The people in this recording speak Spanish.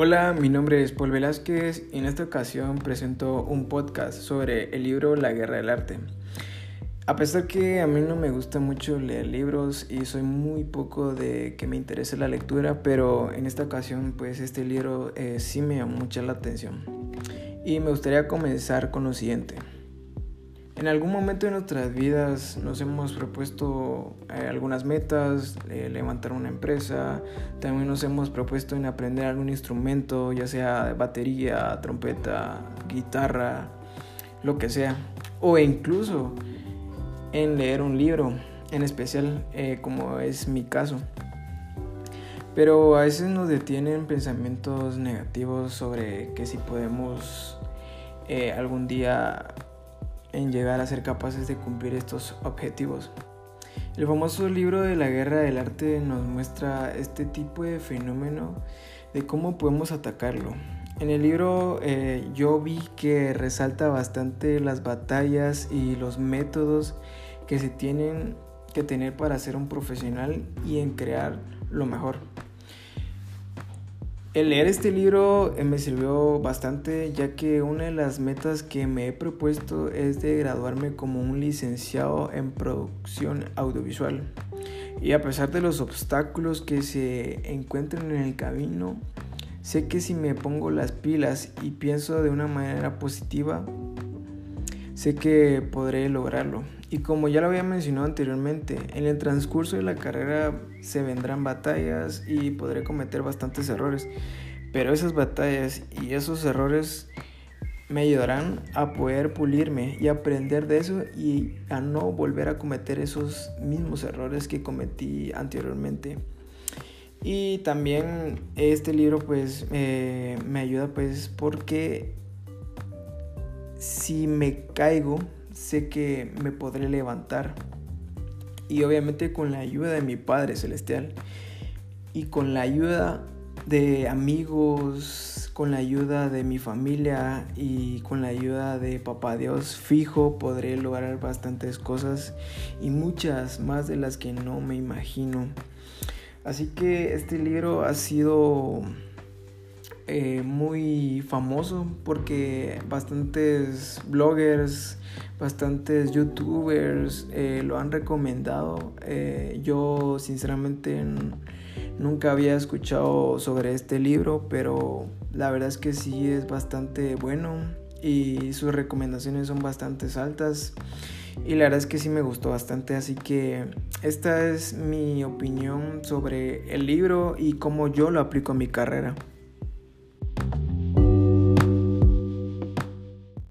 Hola, mi nombre es Paul Velázquez y en esta ocasión presento un podcast sobre el libro La Guerra del Arte. A pesar que a mí no me gusta mucho leer libros y soy muy poco de que me interese la lectura, pero en esta ocasión pues este libro eh, sí me llamó mucha la atención. Y me gustaría comenzar con lo siguiente. En algún momento de nuestras vidas nos hemos propuesto eh, algunas metas, eh, levantar una empresa, también nos hemos propuesto en aprender algún instrumento, ya sea batería, trompeta, guitarra, lo que sea, o incluso en leer un libro, en especial eh, como es mi caso. Pero a veces nos detienen pensamientos negativos sobre que si podemos algún día en llegar a ser capaces de cumplir estos objetivos. El famoso libro de la guerra del arte nos muestra este tipo de fenómeno de cómo podemos atacarlo. En el libro eh, yo vi que resalta bastante las batallas y los métodos que se tienen que tener para ser un profesional y en crear lo mejor. El leer este libro eh, me sirvió bastante ya que una de las metas que me he propuesto es de graduarme como un licenciado en producción audiovisual. Y a pesar de los obstáculos que se encuentran en el camino, sé que si me pongo las pilas y pienso de una manera positiva, sé que podré lograrlo. Y como ya lo había mencionado anteriormente, en el transcurso de la carrera se vendrán batallas y podré cometer bastantes errores. Pero esas batallas y esos errores me ayudarán a poder pulirme y aprender de eso y a no volver a cometer esos mismos errores que cometí anteriormente. Y también este libro pues eh, me ayuda pues porque si me caigo sé que me podré levantar. Y obviamente con la ayuda de mi Padre Celestial y con la ayuda de amigos, con la ayuda de mi familia y con la ayuda de Papá Dios, fijo podré lograr bastantes cosas y muchas más de las que no me imagino. Así que este libro ha sido eh, muy famoso porque bastantes bloggers, bastantes youtubers eh, lo han recomendado. Eh, yo sinceramente nunca había escuchado sobre este libro, pero la verdad es que sí es bastante bueno y sus recomendaciones son bastante altas. Y la verdad es que sí me gustó bastante, así que esta es mi opinión sobre el libro y cómo yo lo aplico a mi carrera.